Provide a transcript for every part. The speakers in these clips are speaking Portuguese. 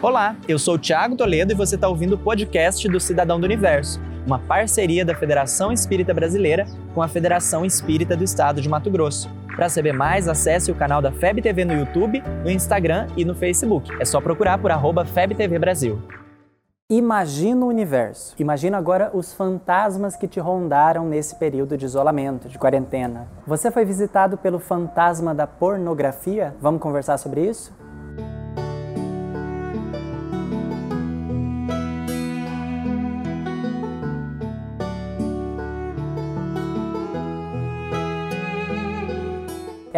Olá, eu sou o Thiago Toledo e você está ouvindo o podcast do Cidadão do Universo, uma parceria da Federação Espírita Brasileira com a Federação Espírita do Estado de Mato Grosso. Para saber mais, acesse o canal da FEB TV no YouTube, no Instagram e no Facebook. É só procurar por arroba FebTV Brasil. Imagina o universo. Imagina agora os fantasmas que te rondaram nesse período de isolamento, de quarentena. Você foi visitado pelo fantasma da pornografia? Vamos conversar sobre isso?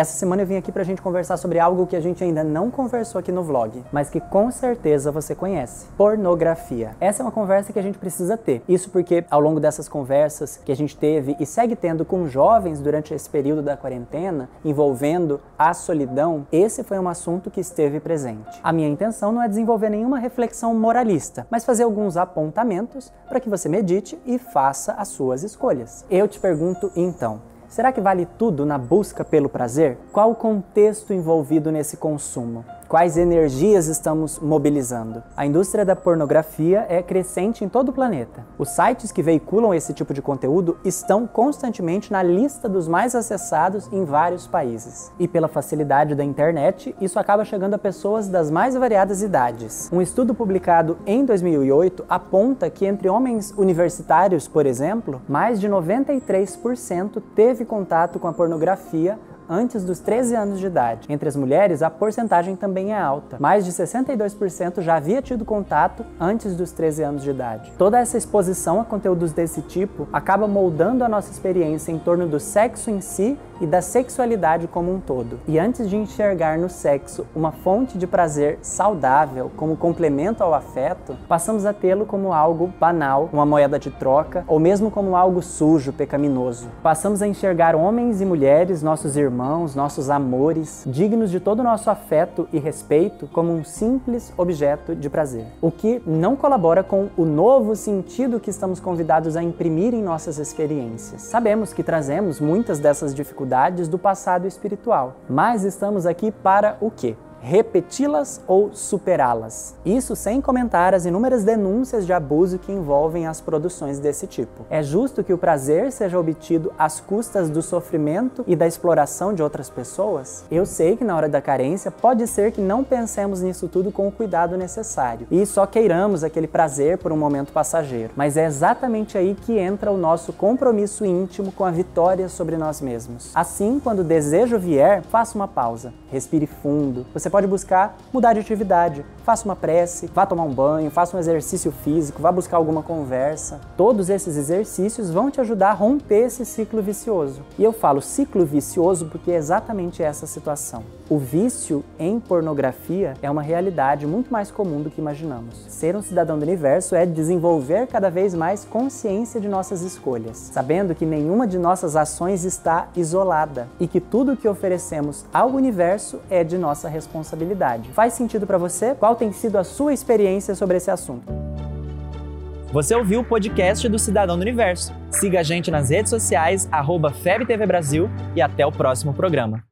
Essa semana eu vim aqui pra gente conversar sobre algo que a gente ainda não conversou aqui no vlog, mas que com certeza você conhece: pornografia. Essa é uma conversa que a gente precisa ter. Isso porque ao longo dessas conversas que a gente teve e segue tendo com jovens durante esse período da quarentena, envolvendo a solidão, esse foi um assunto que esteve presente. A minha intenção não é desenvolver nenhuma reflexão moralista, mas fazer alguns apontamentos para que você medite e faça as suas escolhas. Eu te pergunto então, Será que vale tudo na busca pelo prazer? Qual o contexto envolvido nesse consumo? Quais energias estamos mobilizando? A indústria da pornografia é crescente em todo o planeta. Os sites que veiculam esse tipo de conteúdo estão constantemente na lista dos mais acessados em vários países. E pela facilidade da internet, isso acaba chegando a pessoas das mais variadas idades. Um estudo publicado em 2008 aponta que entre homens universitários, por exemplo, mais de 93% teve contato com a pornografia antes dos 13 anos de idade. Entre as mulheres, a porcentagem também é alta. Mais de 62% já havia tido contato antes dos 13 anos de idade. Toda essa exposição a conteúdos desse tipo acaba moldando a nossa experiência em torno do sexo em si e da sexualidade como um todo. E antes de enxergar no sexo uma fonte de prazer saudável como complemento ao afeto, passamos a tê-lo como algo banal, uma moeda de troca, ou mesmo como algo sujo, pecaminoso. Passamos a enxergar homens e mulheres, nossos irmãos, nossos amores, dignos de todo o nosso afeto e respeito, como um simples objeto de prazer. O que não colabora com o novo sentido que estamos convidados a imprimir em nossas experiências. Sabemos que trazemos muitas dessas dificuldades do passado espiritual. Mas estamos aqui para o quê? Repeti-las ou superá-las. Isso sem comentar as inúmeras denúncias de abuso que envolvem as produções desse tipo. É justo que o prazer seja obtido às custas do sofrimento e da exploração de outras pessoas? Eu sei que na hora da carência pode ser que não pensemos nisso tudo com o cuidado necessário e só queiramos aquele prazer por um momento passageiro. Mas é exatamente aí que entra o nosso compromisso íntimo com a vitória sobre nós mesmos. Assim, quando o desejo vier, faça uma pausa, respire fundo. Você você pode buscar mudar de atividade. Faça uma prece, vá tomar um banho, faça um exercício físico, vá buscar alguma conversa. Todos esses exercícios vão te ajudar a romper esse ciclo vicioso. E eu falo ciclo vicioso porque é exatamente essa situação. O vício em pornografia é uma realidade muito mais comum do que imaginamos. Ser um cidadão do universo é desenvolver cada vez mais consciência de nossas escolhas, sabendo que nenhuma de nossas ações está isolada e que tudo o que oferecemos ao universo é de nossa responsabilidade. Faz sentido para você? Qual tem sido a sua experiência sobre esse assunto? Você ouviu o podcast do Cidadão do Universo. Siga a gente nas redes sociais, arroba FebTV Brasil e até o próximo programa.